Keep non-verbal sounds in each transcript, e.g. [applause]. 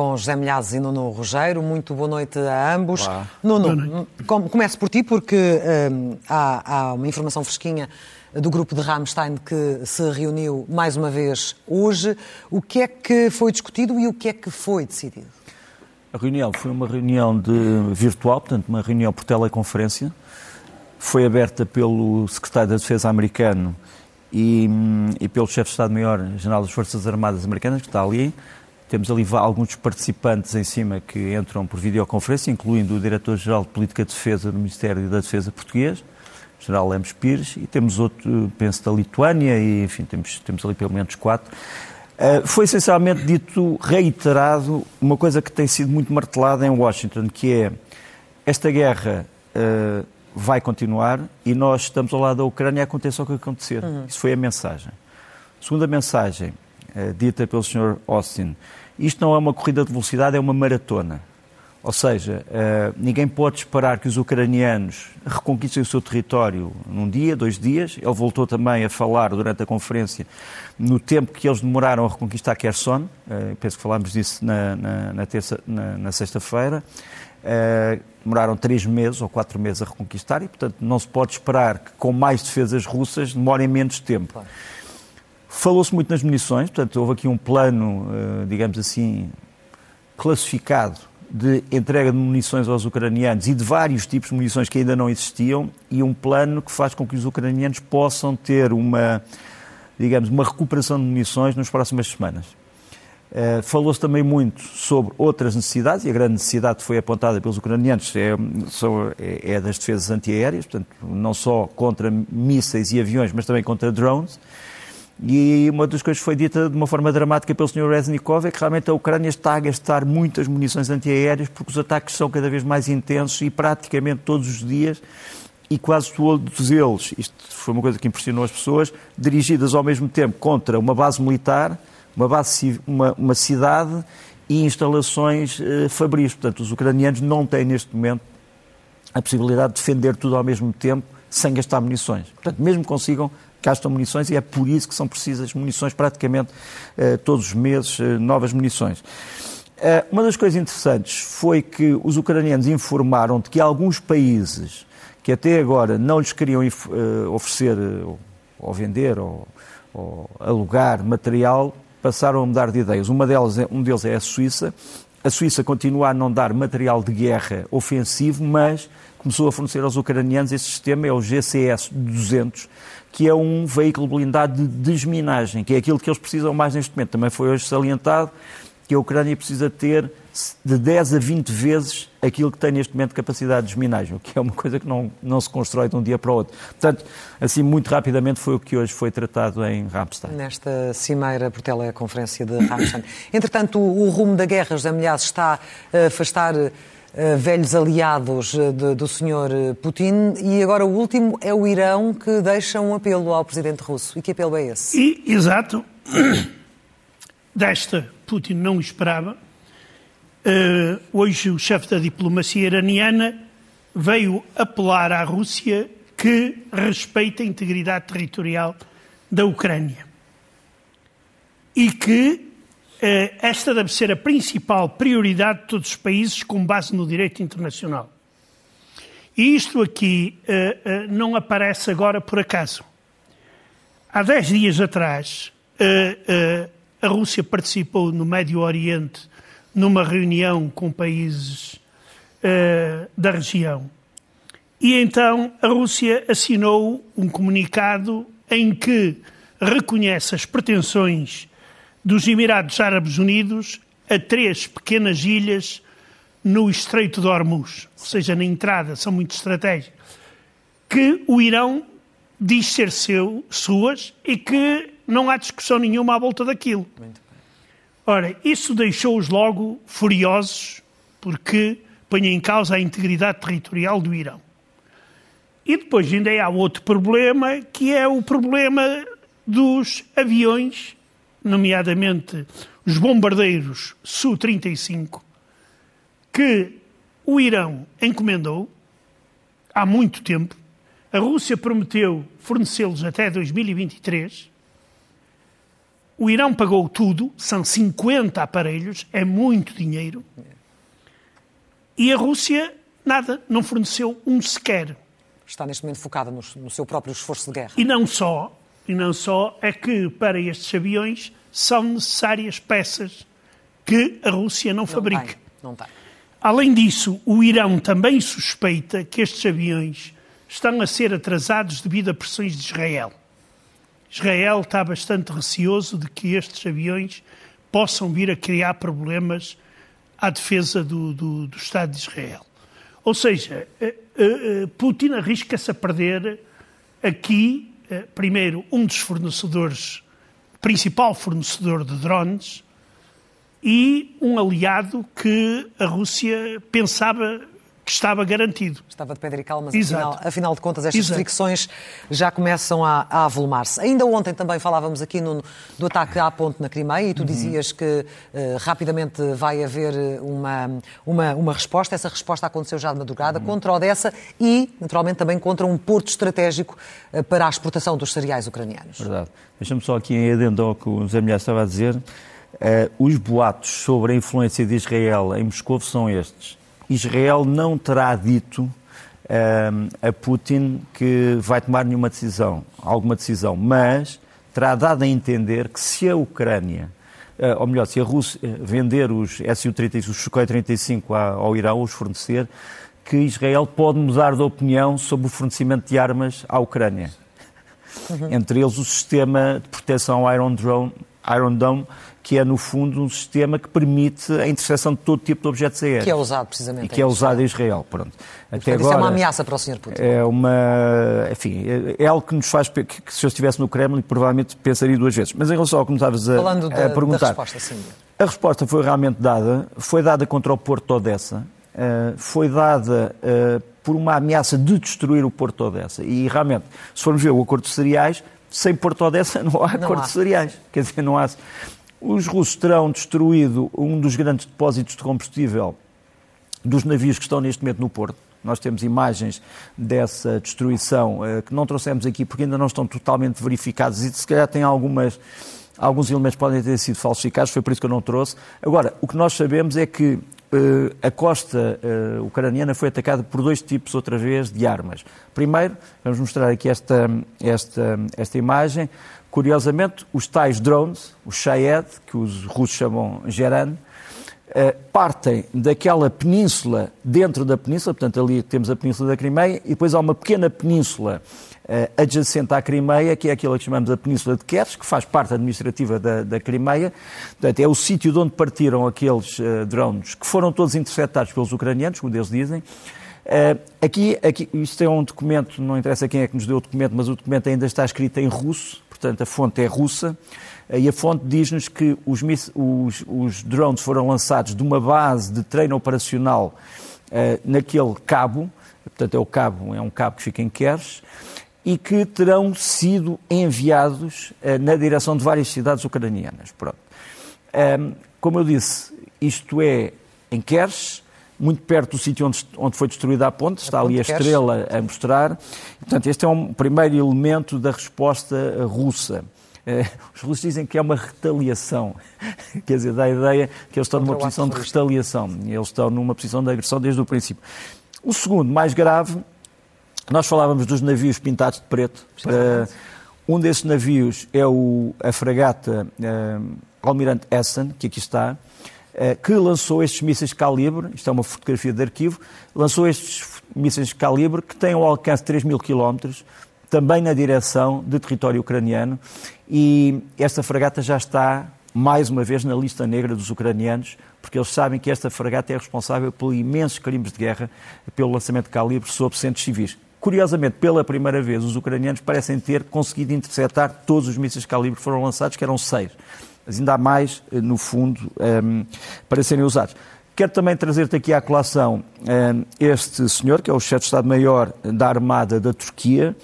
com José Milhazes e Nuno Rogério. Muito boa noite a ambos. Olá. Nuno, começo por ti, porque hum, há, há uma informação fresquinha do grupo de Rammstein que se reuniu mais uma vez hoje. O que é que foi discutido e o que é que foi decidido? A reunião foi uma reunião de virtual, portanto, uma reunião por teleconferência. Foi aberta pelo secretário da Defesa americano e, e pelo chefe de Estado-Maior-General das Forças Armadas Americanas, que está ali. Temos ali alguns participantes em cima que entram por videoconferência, incluindo o Diretor-Geral de Política de Defesa do Ministério da Defesa português, General Lemos Pires, e temos outro, penso, da Lituânia, e enfim, temos, temos ali pelo menos quatro. Uh, foi essencialmente dito, reiterado, uma coisa que tem sido muito martelada em Washington, que é esta guerra uh, vai continuar e nós estamos ao lado da Ucrânia, aconteça o que acontecer. Uhum. Isso foi a mensagem. Segunda mensagem, dita pelo Sr. Austin, isto não é uma corrida de velocidade, é uma maratona. Ou seja, uh, ninguém pode esperar que os ucranianos reconquistem o seu território num dia, dois dias. Ele voltou também a falar durante a conferência no tempo que eles demoraram a reconquistar Kherson. Uh, penso que falámos disso na, na, na, na, sexta-feira. Demoraram três meses ou quatro meses a reconquistar e, portanto, não se pode esperar que com mais defesas russas demorem menos tempo. Claro. Falou-se muito nas munições, portanto, houve aqui um plano, digamos assim, classificado de entrega de munições aos ucranianos e de vários tipos de munições que ainda não existiam e um plano que faz com que os ucranianos possam ter uma, digamos, uma recuperação de munições nas próximas semanas. Uh, Falou-se também muito sobre outras necessidades, e a grande necessidade que foi apontada pelos ucranianos é, é, é das defesas antiaéreas, portanto, não só contra mísseis e aviões, mas também contra drones. E uma das coisas que foi dita de uma forma dramática pelo Sr. Reznikov é que realmente a Ucrânia está a gastar muitas munições antiaéreas porque os ataques são cada vez mais intensos e praticamente todos os dias e quase todos eles, isto foi uma coisa que impressionou as pessoas, dirigidas ao mesmo tempo contra uma base militar, uma, base, uma, uma cidade e instalações eh, fabris. Portanto, os ucranianos não têm neste momento a possibilidade de defender tudo ao mesmo tempo sem gastar munições. Portanto, mesmo consigam gastam munições e é por isso que são precisas munições praticamente uh, todos os meses, uh, novas munições. Uh, uma das coisas interessantes foi que os ucranianos informaram de que alguns países que até agora não lhes queriam oferecer ou vender ou, ou, alugar material passaram a mudar de ideias. Uma delas, é, um deles é a Suíça. A Suíça continua a não dar material de guerra ofensivo, mas começou a fornecer aos ucranianos esse sistema, é o GCS-200, que é um veículo blindado de desminagem, que é aquilo que eles precisam mais neste momento. Também foi hoje salientado que a Ucrânia precisa ter de 10 a 20 vezes aquilo que tem neste momento de capacidade de desminagem, o que é uma coisa que não, não se constrói de um dia para o outro. Portanto, assim, muito rapidamente foi o que hoje foi tratado em Ramstein. Nesta cimeira por teleconferência de Ramstein. Entretanto, o, o rumo da guerra, José Milhazes, está a afastar eh, velhos aliados eh, de, do Sr. Eh, Putin. E agora o último é o Irão, que deixa um apelo ao presidente russo. E que apelo é esse? E, exato. [coughs] Desta, Putin não esperava. Uh, hoje o chefe da diplomacia iraniana veio apelar à Rússia que respeite a integridade territorial da Ucrânia e que eh, esta deve ser a principal prioridade de todos os países com base no direito internacional. E isto aqui uh, uh, não aparece agora por acaso. Há dez dias atrás, a Rússia participou no Médio Oriente numa reunião com países da região. E então a Rússia assinou um comunicado em que reconhece as pretensões dos Emirados Árabes Unidos a três pequenas ilhas no Estreito de Hormuz, ou seja, na entrada, são muito estratégicas, que o Irão diz ser seu, suas e que não há discussão nenhuma à volta daquilo. Ora, isso deixou-os logo furiosos, porque põe em causa a integridade territorial do Irão. E depois ainda há outro problema, que é o problema dos aviões nomeadamente os bombardeiros Su-35, que o Irão encomendou há muito tempo. A Rússia prometeu fornecê-los até 2023. o Irão pagou tudo, são 50 aparelhos, é muito dinheiro. E a Rússia, nada, não forneceu um sequer. Está neste momento focada no, no seu próprio esforço de guerra. E não só, e não só, é que para estes aviões são necessárias peças que a Rússia não, não fabrica. Tem, não tem. Além disso, o Irão também suspeita que estes aviões estão a ser atrasados devido a pressões de Israel. Israel está bastante receoso de que estes aviões possam vir a criar problemas à defesa do, do, do Estado de Israel. Ou seja, eh, eh, eh, Putin arrisca-se a perder aqui, primeiro, um dos fornecedores, principal fornecedor de drones, e um aliado que a Rússia pensava que estava garantido. Estava de pedra e calma, mas afinal, afinal, de contas estas Exato. fricções já começam a, a avolumar-se. Ainda ontem também falávamos aqui no, do ataque à ponte na Crimeia e tu uhum. dizias que uh, rapidamente vai haver eh, uma, uma, uma resposta. Essa resposta aconteceu já de madrugada uhum. contra Odessa e, naturalmente, também contra um porto estratégico uh, para a exportação dos cereais ucranianos. Verdade. Deixa-me só aqui em adendo ao que o Zé Milhar estava a dizer. Uh, os boatos sobre a influência de Israel em Moscou são estes. Israel não terá dito uh, a Putin que vai tomar nenhuma decisão, alguma decisão, mas terá dado a entender que se a Ucrânia, uh, ou melhor, se a Rússia vender os Su-35, os Sukhoi 35 ao Irão, os fornecer, que Israel pode mudar de opinião sobre o fornecimento de armas à Ucrânia. Uhum. Entre eles o sistema de proteção Iron, Drone, Iron Dome, que é, no fundo, um sistema que permite a interseção de todo tipo de objetos aéreos. Que é usado, precisamente. E que é usado em Israel. Pronto. Até agora, isso é uma ameaça para o Sr. Putin. É uma... Enfim, é algo que nos faz... Que, que se eu estivesse no Kremlin, provavelmente pensaria duas vezes. Mas em relação ao que me estavas a, Falando a perguntar... Da resposta, sim. A resposta foi realmente dada. Foi dada contra o Porto de Odessa. Uh, foi dada uh, por uma ameaça de destruir o Porto de Odessa. E realmente, se formos ver o acordo de cereais, sem Porto de Odessa [laughs] não há não acordo há. de cereais. Quer dizer, não há... Os russos terão destruído um dos grandes depósitos de combustível dos navios que estão neste momento no Porto. Nós temos imagens dessa destruição eh, que não trouxemos aqui porque ainda não estão totalmente verificadas e se calhar tem algumas, alguns elementos podem ter sido falsificados, foi por isso que eu não trouxe. Agora, o que nós sabemos é que Uh, a costa uh, ucraniana foi atacada por dois tipos, outra vez, de armas. Primeiro, vamos mostrar aqui esta, esta, esta imagem. Curiosamente, os tais drones, os Shayed, que os russos chamam Geran, eh, partem daquela península dentro da península, portanto ali temos a península da Crimeia, e depois há uma pequena península uh, adjacente à Crimeia, que é aquela que chamamos a península de Kerch, que faz parte administrativa da, da Crimeia. Portanto, é o sítio de onde partiram aqueles uh, drones, que foram todos interceptados pelos ucranianos, como eles dizem. Uh, aqui, aqui, isto é um documento, não interessa quem é que nos deu o documento, mas o documento ainda está escrito em russo, portanto a fonte é russa, e a fonte diz-nos que os, os, os, drones foram lançados de uma base de treino operacional uh, naquele cabo, portanto é o cabo, é um cabo que fica em Kers, e que terão sido enviados uh, na direção de várias cidades ucranianas. Pronto. Um, como eu disse, isto é em Kers, muito perto do sítio onde, onde foi destruída a ponte, está a ali a estrela a mostrar. Portanto, este é um primeiro elemento da resposta russa. Eh, os russos dizem que é uma retaliação, [laughs] quer dizer, dá a ideia que eles estão numa posição de retaliação, eles estão numa posição de agressão desde o princípio. O segundo, mais grave, nós falávamos dos navios pintados de preto. Uh, um desses navios é o, a fragata uh, Almirante Essen, que aqui está, que lançou estes mísseis calibre, isto é uma fotografia de arquivo, lançou estes mísseis de calibre que têm um alcance de 3 mil quilómetros, também na direção de território ucraniano, e esta fragata já está mais uma vez na lista negra dos ucranianos, porque eles sabem que esta fragata é responsável por imensos crimes de guerra, pelo lançamento de calibre sobre centros civis. Curiosamente, pela primeira vez, os ucranianos parecem ter conseguido interceptar todos os mísseis de calibre que foram lançados, que eram seis mas ainda há mais, eh, no fundo, ehm, para serem usados. Quero também trazer-te aqui à colação ehm, este senhor, que é o chefe de Estado-Maior da Armada da Turquia,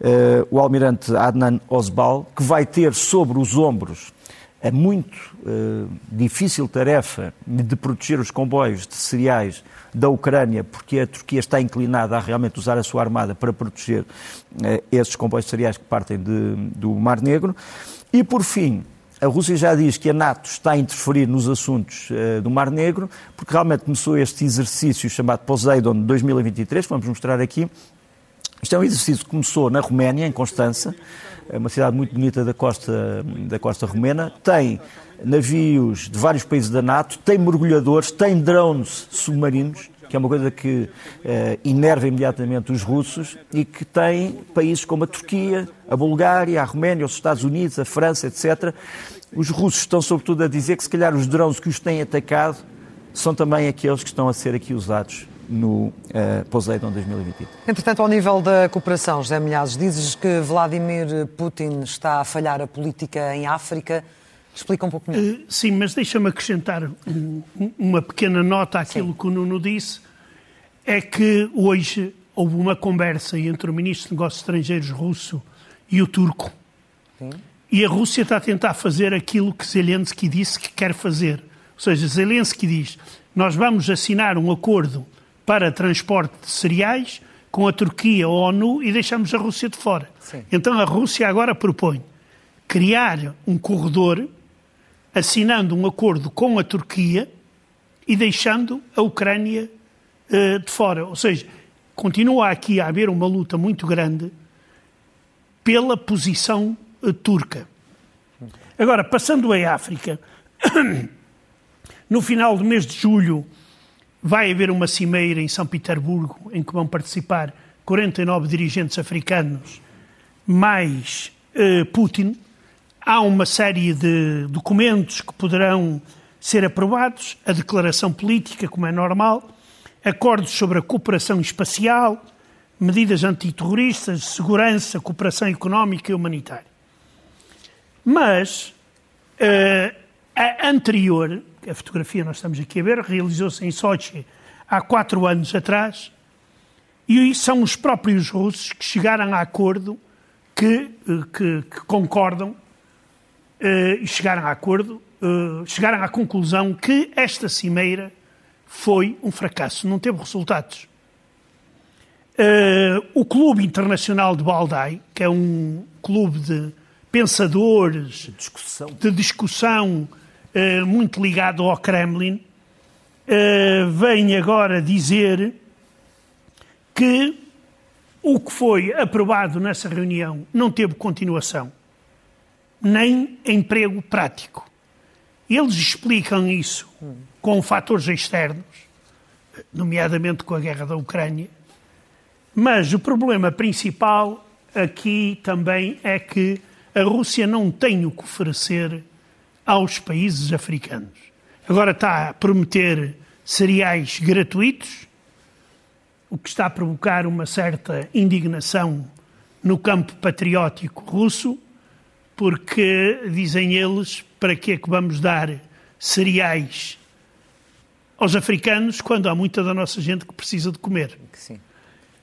uh, o almirante Adnan Osbal, que vai ter sobre os ombros a muito uh, difícil tarefa de proteger os comboios de cereais da Ucrânia, porque a Turquia está inclinada a realmente usar a sua armada para proteger esses comboios de cereais que partem de, do Mar Negro. E, por fim, A Rússia já diz que a NATO está a interferir nos assuntos uh, do Mar Negro, porque realmente começou este exercício chamado Poseidon 2023, que vamos mostrar aqui. Isto é um exercício que começou na Roménia, em Constança, é uma cidade muito bonita da costa, da costa romena. Tem navios de vários países da NATO, tem mergulhadores, tem drones submarinos, que é uma coisa que eh, inerva imediatamente os russos e que tem países como a Turquia, a Bulgária, a Roménia, os Estados Unidos, a França, etc. Os russos estão, sobretudo, a dizer que se calhar os drones que os têm atacado são também aqueles que estão a ser aqui usados no uh, Poseidon 2020. Entretanto, ao nível da cooperação, José Milhazes, dizes que Vladimir Putin está a falhar a política em África. Explica um pouco melhor. Uh, sim, mas deixa-me acrescentar um, uma pequena nota àquilo sim. que o Nuno disse. É que hoje houve uma conversa entre o Ministro de Negócios Estrangeiros russo e o turco. Sim. E a Rússia está a tentar fazer aquilo que Zelensky disse que quer fazer. Ou seja, Zelensky diz: nós vamos assinar um acordo para transporte de cereais com a Turquia ou a ONU e deixamos a Rússia de fora. Sim. Então a Rússia agora propõe criar um corredor assinando um acordo com a Turquia e deixando a Ucrânia uh, de fora. Ou seja, continua aqui a haver uma luta muito grande pela posição uh, turca. Agora, passando à África, [coughs] no final do mês de julho vai haver uma cimeira em São Petersburgo em que vão participar 49 dirigentes africanos mais uh, Putin há uma série de documentos que poderão ser aprovados, a declaração política, como é normal, acordos sobre a cooperação espacial, medidas antiterroristas, segurança, cooperação económica e humanitária. Mas uh, a anterior, a fotografia nós estamos aqui a ver, realizou-se em Sochi há quatro anos atrás, e são os próprios russos que chegaram a acordo que, eh, que, que concordam e chegaram a acordo, uh, chegaram à conclusão que esta cimeira foi um fracasso, não teve resultados. Uh, o Clube Internacional de Baldai, que é um clube de pensadores, de discussão, de discussão muito ligado ao Kremlin, vem agora dizer que o que foi aprovado nessa reunião não teve continuação nem emprego prático. Eles explicam isso com fatores externos, nomeadamente com a guerra da Ucrânia, mas o problema principal aqui também é que a Rússia não tem o que oferecer aos países africanos. Agora está a prometer cereais gratuitos, o que está a provocar uma certa indignação no campo patriótico russo porque, dizem eles, para que é que vamos dar cereais aos africanos quando há muita da nossa gente que precisa de comer? Sim.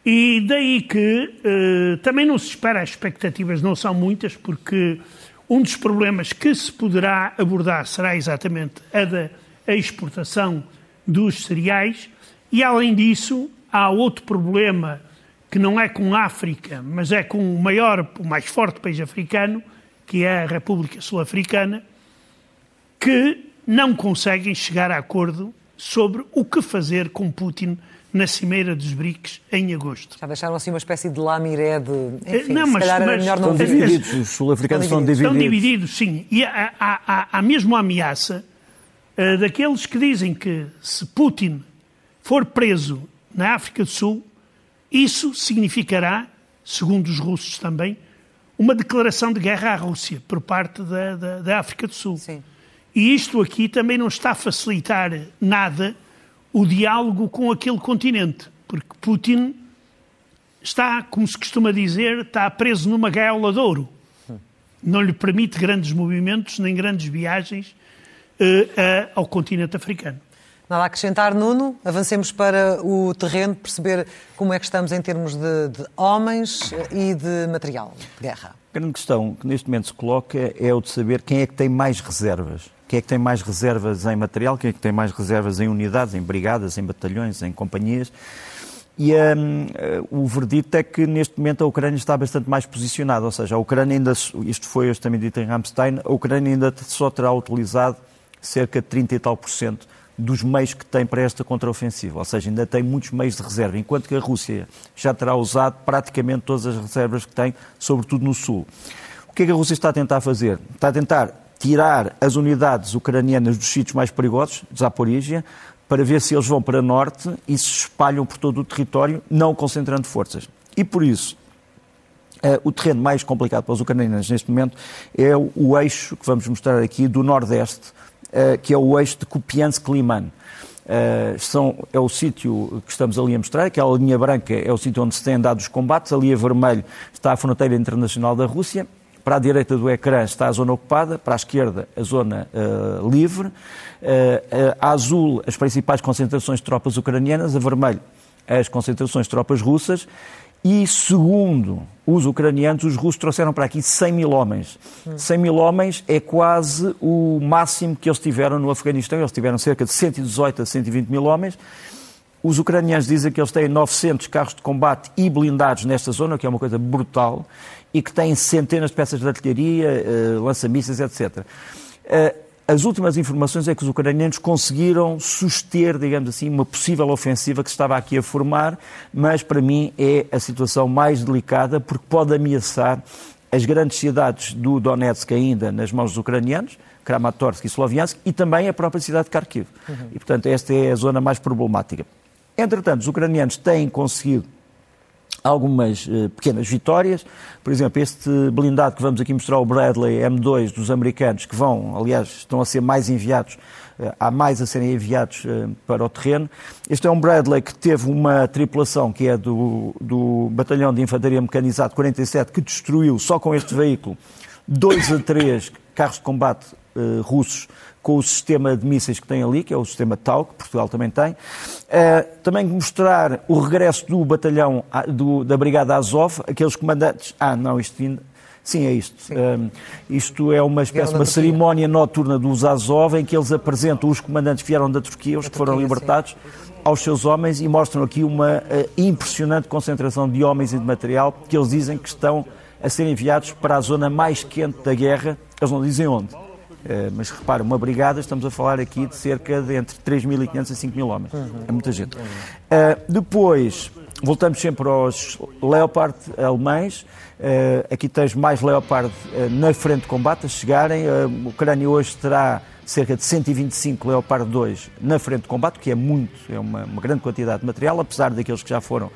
E daí que uh, também não se espera, as expectativas não são muitas, porque um dos problemas que se poderá abordar será exatamente a da a exportação dos cereais, e além disso, há outro problema que não é com a África, mas é com o maior, o mais forte país africano, que é a República Sul-Africana, que não conseguem chegar a acordo sobre o que fazer com Putin na Cimeira dos BRICS em agosto. Já deixaram assim uma espécie de lamiré de. Enfim, não, mas, mas melhor não estão divididos. Os sul-africanos estão divididos. Estão divididos, sim. E há, há, há mesmo a ameaça uh, daqueles que dizem que se Putin for preso na África do Sul, isso significará, segundo os russos também, uma declaração de guerra à Rússia por parte da, da, da África do Sul. Sim. E isto aqui também não está a facilitar nada o diálogo com aquele continente, porque Putin está, como se costuma dizer, está preso numa gaiola de ouro. Não lhe permite grandes movimentos nem grandes viagens uh, uh, ao continente africano. Nada a acrescentar, Nuno. Avancemos para o terreno, perceber como é que estamos em termos de, de homens e de material de guerra. A grande questão que neste momento se coloca é o de saber quem é que tem mais reservas. Quem é que tem mais reservas em material, quem é que tem mais reservas em unidades, em brigadas, em batalhões, em companhias. E um, o verdito é que neste momento a Ucrânia está bastante mais posicionada, ou seja, a Ucrânia ainda, isto foi hoje também dito em Ramstein, a Ucrânia ainda só terá utilizado cerca de 30 e tal por cento dos meios que tem para esta contraofensiva, ou seja, ainda tem muitos meios de reserva, enquanto que a Rússia já terá usado praticamente todas as reservas que tem, sobretudo no sul. O que é que a Rússia está a tentar fazer? Está a tentar tirar as unidades ucranianas dos sítios mais perigosos, Zaporígia, para ver se eles vão para norte e se espalham por todo o território, não concentrando forças. E por isso, Uh, o terreno mais complicado para os ucranianos neste momento é o, eixo que vamos mostrar aqui do Nordeste, que é o eixo de Kupiansk-Liman. Uh, são, é o sítio que estamos ali a mostrar, aquela linha branca é o sítio onde se têm dado os combates, ali a vermelho está a fronteira internacional da Rússia, para a direita do ecrã está a zona ocupada, para a esquerda a zona uh, livre. Uh, a azul, as principais concentrações de tropas ucranianas, a vermelho, as concentrações de tropas russas. E, segundo os ucranianos, os russos trouxeram para aqui 100 mil homens. 100 mil homens é quase o máximo que eles tiveram no Afeganistão. Eles tiveram cerca de 118 a 120 mil homens. Os ucranianos dizem que eles têm 900 carros de combate e blindados nesta zona, que é uma coisa brutal e que têm centenas de peças de artilharia, uh, lança-mísseis, etc. As últimas informações é que os ucranianos conseguiram suster, digamos assim, uma possível ofensiva que se estava aqui a formar, mas para mim é a situação mais delicada porque pode ameaçar as grandes cidades do Donetsk ainda nas mãos dos ucranianos, Kramatorsk e Sloviansk, e também a própria cidade de Kharkiv. Uhum. E, portanto, esta é a zona mais problemática. Entretanto, os ucranianos têm conseguido algumas uh, pequenas vitórias. Por exemplo, este blindado que vamos aqui mostrar, o Bradley M2 dos americanos, que vão, aliás, estão a ser mais enviados, uh, há mais a serem enviados uh, para o terreno. Este é um Bradley que teve uma tripulação, que é do, do Batalhão de Infantaria Mecanizado 47, que destruiu, só com este veículo, dois a três carros de combate russos com o sistema de mísseis que tem ali, que é o sistema TAU, que Portugal também tem. Uh, também mostrar o regresso do batalhão ah, do, da Brigada Azov, aqueles comandantes. Ah, não, isto ainda. Sim, é isto. Um, isto é uma espécie de uma cerimónia noturna dos Azov em que eles apresentam os comandantes que vieram da Turquia, os que foram libertados, sim. aos seus homens e mostram aqui uma uh, impressionante concentração de homens e de material que eles dizem que estão a ser enviados para a zona mais quente da guerra. Eles não dizem onde eh, mas repara, uma brigada, estamos a falar aqui de cerca de entre 3.500 a 5.000 homens. É muita gente. Uh, depois, voltamos sempre aos Leopard alemães. Uh, aqui tens mais Leopard na frente de combate a chegarem. a Ucrânia hoje terá cerca de 125 Leopard 2 na frente de combate, que é muito, é uma, uma grande quantidade de material, apesar daqueles que já foram,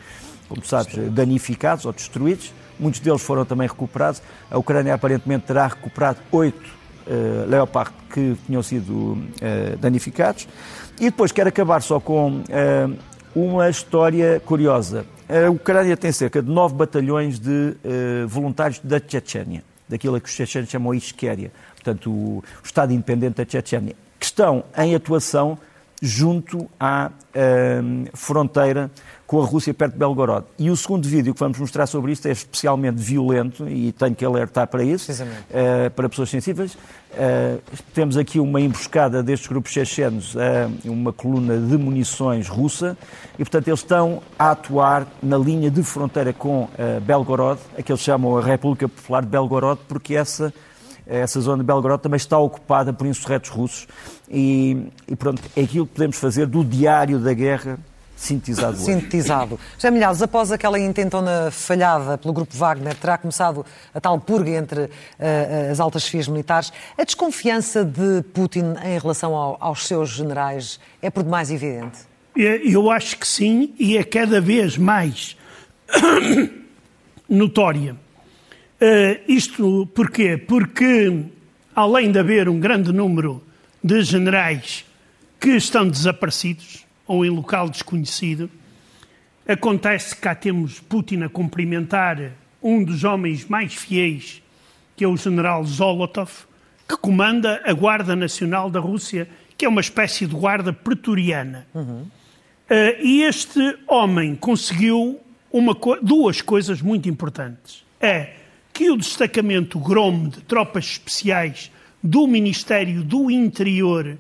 como sabes, danificados ou destruídos. Muitos deles foram também recuperados. A Ucrânia aparentemente terá recuperado oito uh, Leopard que tinham sido uh, danificados. E depois quero acabar só com uh, uma história curiosa. A Ucrânia tem cerca de nove batalhões de voluntários da Chechênia, daquilo que os chechenos chamam Isquéria, portanto, o, o Estado Independente da Chechênia, que estão em atuação junto à fronteira com a Rússia perto de Belgorod. E o segundo vídeo que vamos mostrar sobre isto é especialmente violento e tenho que alertar para isso, uh, para pessoas sensíveis. Uh, temos aqui uma emboscada destes grupos chechenos uh, uma coluna de munições russa e, portanto, eles estão a atuar na linha de fronteira com uh, Belgorod, a que eles chamam a República Popular de Belgorod, porque essa essa zona de Belgorod também está ocupada por insurretos russos e, e pronto, é aquilo que podemos fazer do diário da guerra sintetizado hoje. Sintetizado. José Milhares, após aquela intentona falhada pelo Grupo Wagner, terá começado a tal purga entre uh, as altas chefias militares. A desconfiança de Putin em relação ao, aos seus generais é por demais evidente? Eu acho que sim, e é cada vez mais [coughs] notória. Uh, isto porquê? Porque, além de haver um grande número de generais que estão desaparecidos, ou em local desconhecido. Acontece que cá temos Putin a cumprimentar um dos homens mais fiéis, que é o general Zolotov, que comanda a Guarda Nacional da Rússia, que é uma espécie de guarda pretoriana. Uhum. Uh, e este homem conseguiu uma, duas coisas muito importantes. É que o destacamento Grom de tropas especiais do Ministério do Interior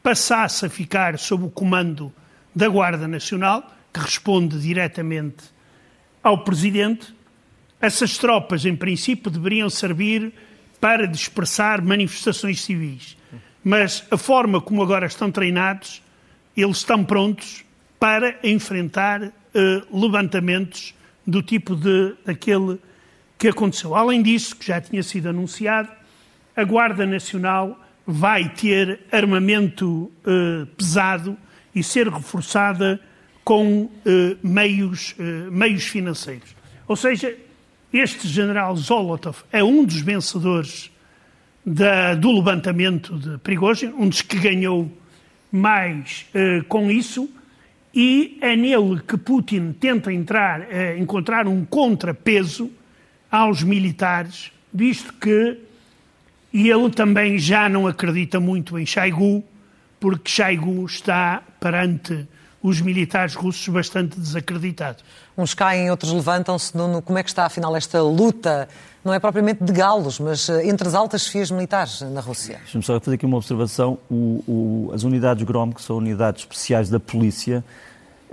passasse a ficar sob o comando da Guarda Nacional, que responde diretamente ao presidente. Essas tropas, em princípio, deveriam servir para dispersar manifestações civis. Mas a forma como agora estão treinados, eles estão prontos para enfrentar uh, levantamentos do tipo de daquele que aconteceu. Além disso, que já tinha sido anunciado, a Guarda Nacional vai ter armamento uh, pesado e ser reforçada com uh, meios, uh, meios financeiros. Ou seja, este general Zolotov é um dos vencedores da, do levantamento de Prigozhin, um dos que ganhou mais com isso, e é nele que Putin tenta entrar, encontrar um contrapeso aos militares, visto que e ele também já não acredita muito em Shaigu, porque Shaigu está perante os militares russos bastante desacreditado. Uns caem, outros levantam-se. Como é que está, afinal, esta luta? Não é propriamente de galos, mas eh, entre as altas fias militares na Rússia. Deixa-me só fazer aqui uma observação. O, o, as unidades GROM, que são unidades especiais da polícia,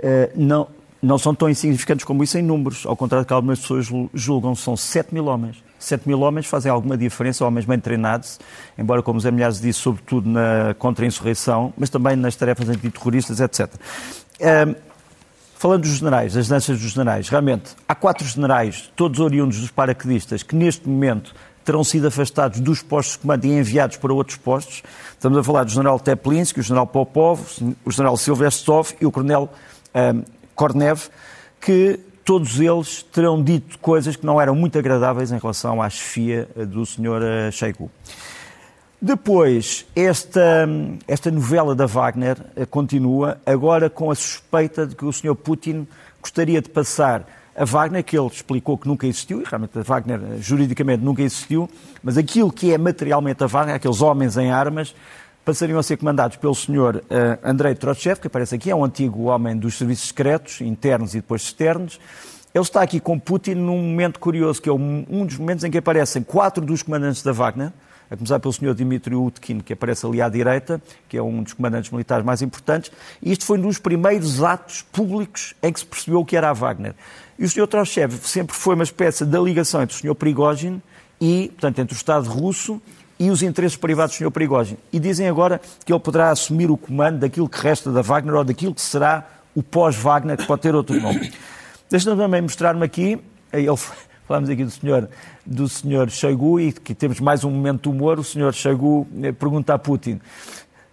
eh, não, não são tão insignificantes como isso em números. Ao contrário do que algumas pessoas julgam, são 7 mil homens. 7 mil homens fazem alguma diferença, homens bem treinados, embora, como Zé Milhares disse, sobretudo na contra-insurreição, mas também nas tarefas antiterroristas, etc. Um, falando dos generais, das danças dos generais, realmente há quatro generais, todos oriundos dos paraquedistas, que neste momento terão sido afastados dos postos de comando e enviados para outros postos. Estamos a falar do general Teplinsky, o general Popov, o general Silvestrov e o coronel um, Kornev, que todos eles terão dito coisas que não eram muito agradáveis em relação à chefia eh, do Sr. Eh, Sheikh. Depois, esta, esta novela da Wagner eh, continua, agora com a suspeita de que o Sr. Putin gostaria de passar a Wagner, que ele explicou que nunca existiu, e realmente a Wagner juridicamente nunca existiu, mas aquilo que é materialmente a Wagner, aqueles homens em armas, passariam a ser comandados pelo senhor uh, Andrei Trotchev, que aparece aqui, é um antigo homem dos serviços secretos, internos e depois externos. Ele está aqui com Putin num momento curioso, que é um, dos momentos em que aparecem quatro dos comandantes da Wagner, a começar pelo senhor Dmitry Utkin, que aparece ali à direita, que é um dos comandantes militares mais importantes, e isto foi um dos primeiros atos públicos em que se percebeu o que era a Wagner. E o senhor Trotchev sempre foi uma espécie da ligação entre o senhor Prigozhin e, portanto, entre o Estado russo e os interesses privados do Sr. Perigógeno. E dizem agora que ele poderá assumir o comando daquilo que resta da Wagner ou daquilo que será o pós-Wagner, que pode ter outro nome. Deixa-me também mostrar-me aqui, ele, [laughs] falamos aqui do senhor, do senhor Shoigu e que temos mais um momento de humor, o senhor Shoigu eh, pergunta a Putin,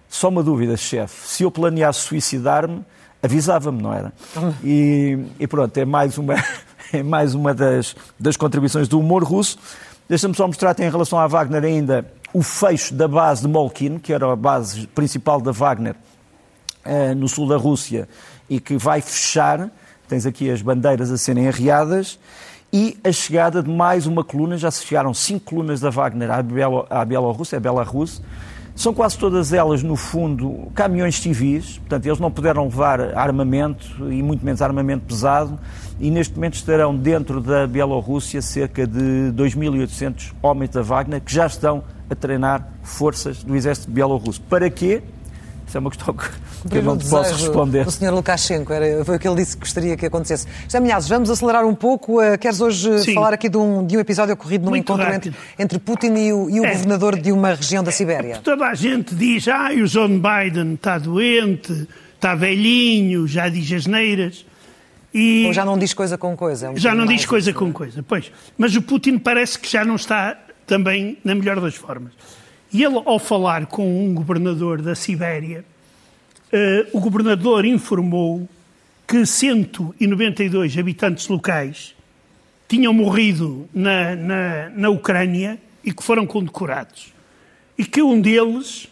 só uma dúvida, chefe, se eu planeasse suicidar-me, avisava-me, não era? E, e, pronto, é mais uma, [laughs] é mais uma das, das contribuições do humor russo. Deixa-me só mostrar-te em relação à Wagner ainda o fecho da base de Molkin, que era a base principal da Wagner uh, no sul da Rússia e que vai fechar. Tens aqui as bandeiras a serem arriadas e a chegada de mais uma coluna. Já se chegaram cinco colunas da Wagner à Bielorrússia, à Belarus. São quase todas elas, no fundo, caminhões civis, portanto, eles não puderam levar armamento e muito menos armamento pesado e neste momento estarão dentro da Bielorrússia cerca de 2.800 homens da Wagner que já estão a treinar forças do exército bielorrusso. Para quê? Isso é uma questão que, que eu não te posso responder. O Sr. Lukashenko, era, foi o que ele disse que gostaria que acontecesse. José Milhazes, vamos acelerar um pouco. Uh, queres hoje Sim. falar aqui de um, de um episódio ocorrido num Muito encontro entre, entre, Putin e o, e o é. governador de uma região da Sibéria? Toda a gente diz, ah, o John Biden está doente, está velhinho, já diz asneiras. E Ou já não diz coisa com coisa. É um já não diz coisa isso, com é? coisa, pois. Mas o Putin parece que já não está também na melhor das formas. E ele, ao falar com um governador da Sibéria, uh, o governador informou que 192 habitantes locais tinham morrido na, na, na Ucrânia e que foram condecorados. E que um deles,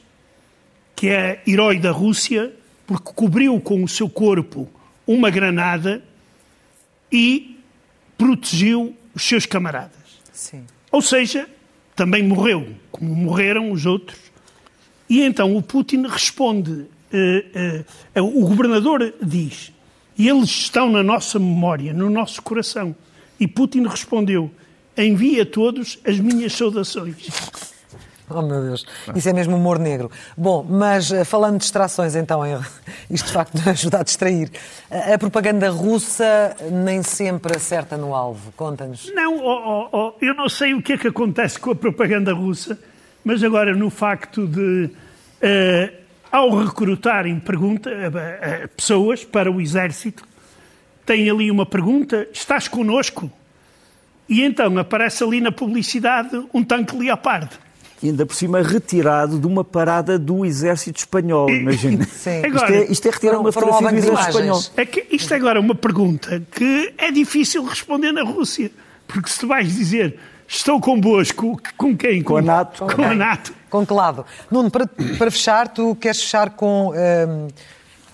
que é herói da Rússia, porque cobriu com o seu corpo uma granada e protegeu os seus camaradas. Sim. Ou seja, também morreu, como morreram os outros. E então o Putin responde, uh, uh, o governador diz, e eles estão na nossa memória, no nosso coração. E Putin respondeu, envia a todos as minhas saudações. [laughs] Oh, meu Deus. Isso é mesmo humor negro. Bom, mas eh, falando de distrações, então, [laughs] isto de facto ajuda a distrair. A propaganda russa nem sempre acerta no alvo. Conta-nos. Não, oh, oh, oh, eu não sei o que é que acontece com a propaganda russa, mas agora no facto de, uh, ao recrutarem pergunta, uh, pessoas para o exército, tem ali uma pergunta: estás connosco? E então aparece ali na publicidade um tanque Leopard ainda por cima retirado de uma parada do exército espanhol, imagina. [laughs] Agora, isto, é, isto é retirar uma fotografia do exército espanhol. É que isto é agora uma pergunta que é difícil responder na Rússia, porque se tu vais dizer estou convosco, com quem? Com, com a NATO. Com, a NATO. Com que lado? Nuno, para, para fechar, tu queres fechar com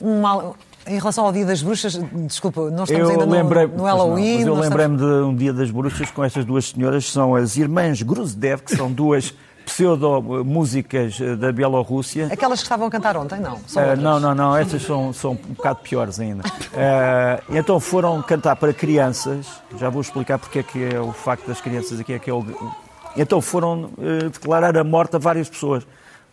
um, um, em relação ao Dia das Bruxas, desculpa, nós estamos eu ainda lembrei, no, no Halloween. Não, mas eu lembrei-me estamos... de um Dia das Bruxas com estas duas senhoras, são as irmãs Gruzdev, que são duas pseudo-músicas eh, da Bielorrússia. Aquelas que estavam a cantar ontem, não? Uh, não, não, não, essas são, são um bocado piores ainda. Uh, então foram cantar para crianças, já vou explicar porque é que é o facto das crianças aqui, é que é o... Então foram uh, declarar a morte a várias pessoas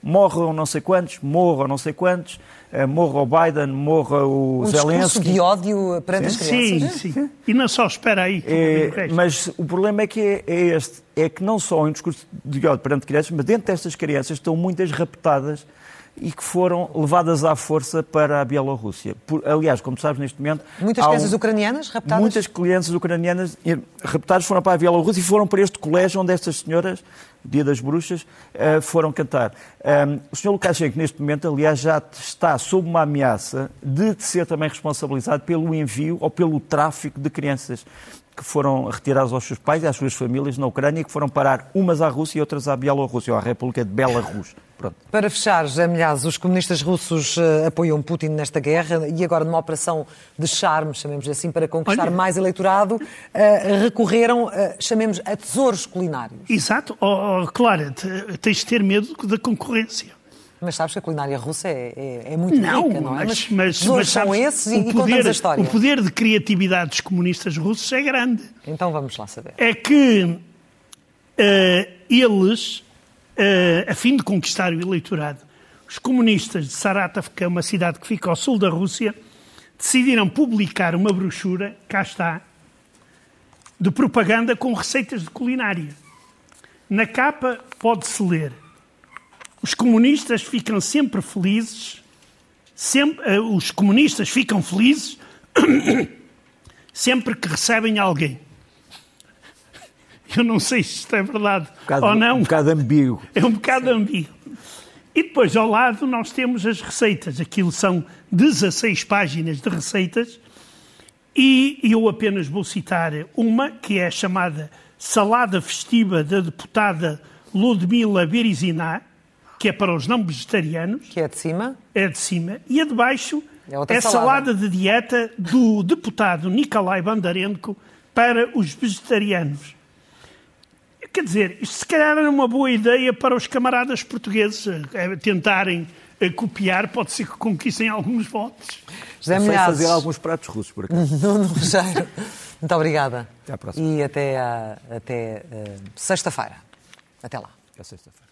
morram não sei quantos, morram não sei quantos, eh, morra o Biden, morra o um Zelensky. Um de ódio perante as crianças. Sim, sim. E não só espera aí. É, mas o problema é que é, é, este, é que não só um discurso de ódio perante crianças, mas dentro destas crianças estão muitas raptadas e que foram levadas à força para a Bielorrússia. Por, aliás, como sabes, neste momento... Muitas crianças um, ucranianas raptadas? Muitas crianças ucranianas raptadas foram para a Bielorrússia e foram para este colégio onde estas senhoras, Dia das Bruxas, uh, foram cantar. Um, o Sr. Lukashenko, neste momento, aliás, já está sob uma ameaça de ser também responsabilizado pelo envio ou pelo tráfico de crianças que foram retirados aos seus pais e às suas famílias na Ucrânia e que foram parar umas à Rússia e outras à Bielorrússia, ou à República de Belarus. Pronto. Para fechar, José Milhaz, os comunistas russos uh, apoiam Putin nesta guerra e agora numa operação de charme, chamemos assim, para conquistar Olha. mais eleitorado, uh, recorreram, uh, chamemos, a tesouros culinários. Exato. Oh, oh, Clara, tens de ter medo da concorrência. Mas sabes que a culinária russa é, é, é muito não, rica, não é? Mas, mas, mas são esses e, poder, a história. O poder de criatividade dos comunistas russos é grande. Então vamos lá saber. É que uh, eles, uh, a fim de conquistar o eleitorado, os comunistas de Saratov, que é uma cidade que fica ao sul da Rússia, decidiram publicar uma brochura, cá está, de propaganda com receitas de culinária. Na capa pode-se ler os comunistas ficam sempre felizes, sempre, uh, os comunistas ficam felizes [coughs] sempre que recebem alguém. Eu não sei se isto é verdade um ou não. Um bocado ambíguo. [laughs] É um bocado ambíguo. E depois, ao lado, nós temos as receitas. Aquilo são 16 páginas de receitas. E eu apenas vou citar uma, que é chamada Salada Festiva da deputada Ludmila Berizina, que é para os não vegetarianos. Que é de cima. É de cima. E a de baixo é, é salada. de dieta do deputado Nikolai Bandarenko para os vegetarianos. Quer dizer, isto se calhar era uma boa ideia para os camaradas portugueses é, tentarem é, copiar, pode ser que conquistem alguns votos. José Milhazes. fazer alguns pratos russos, por acaso. [laughs] Nuno Rogério, muito obrigada. Até à próxima. E até, até uh, sexta-feira. Até lá. Até sexta-feira.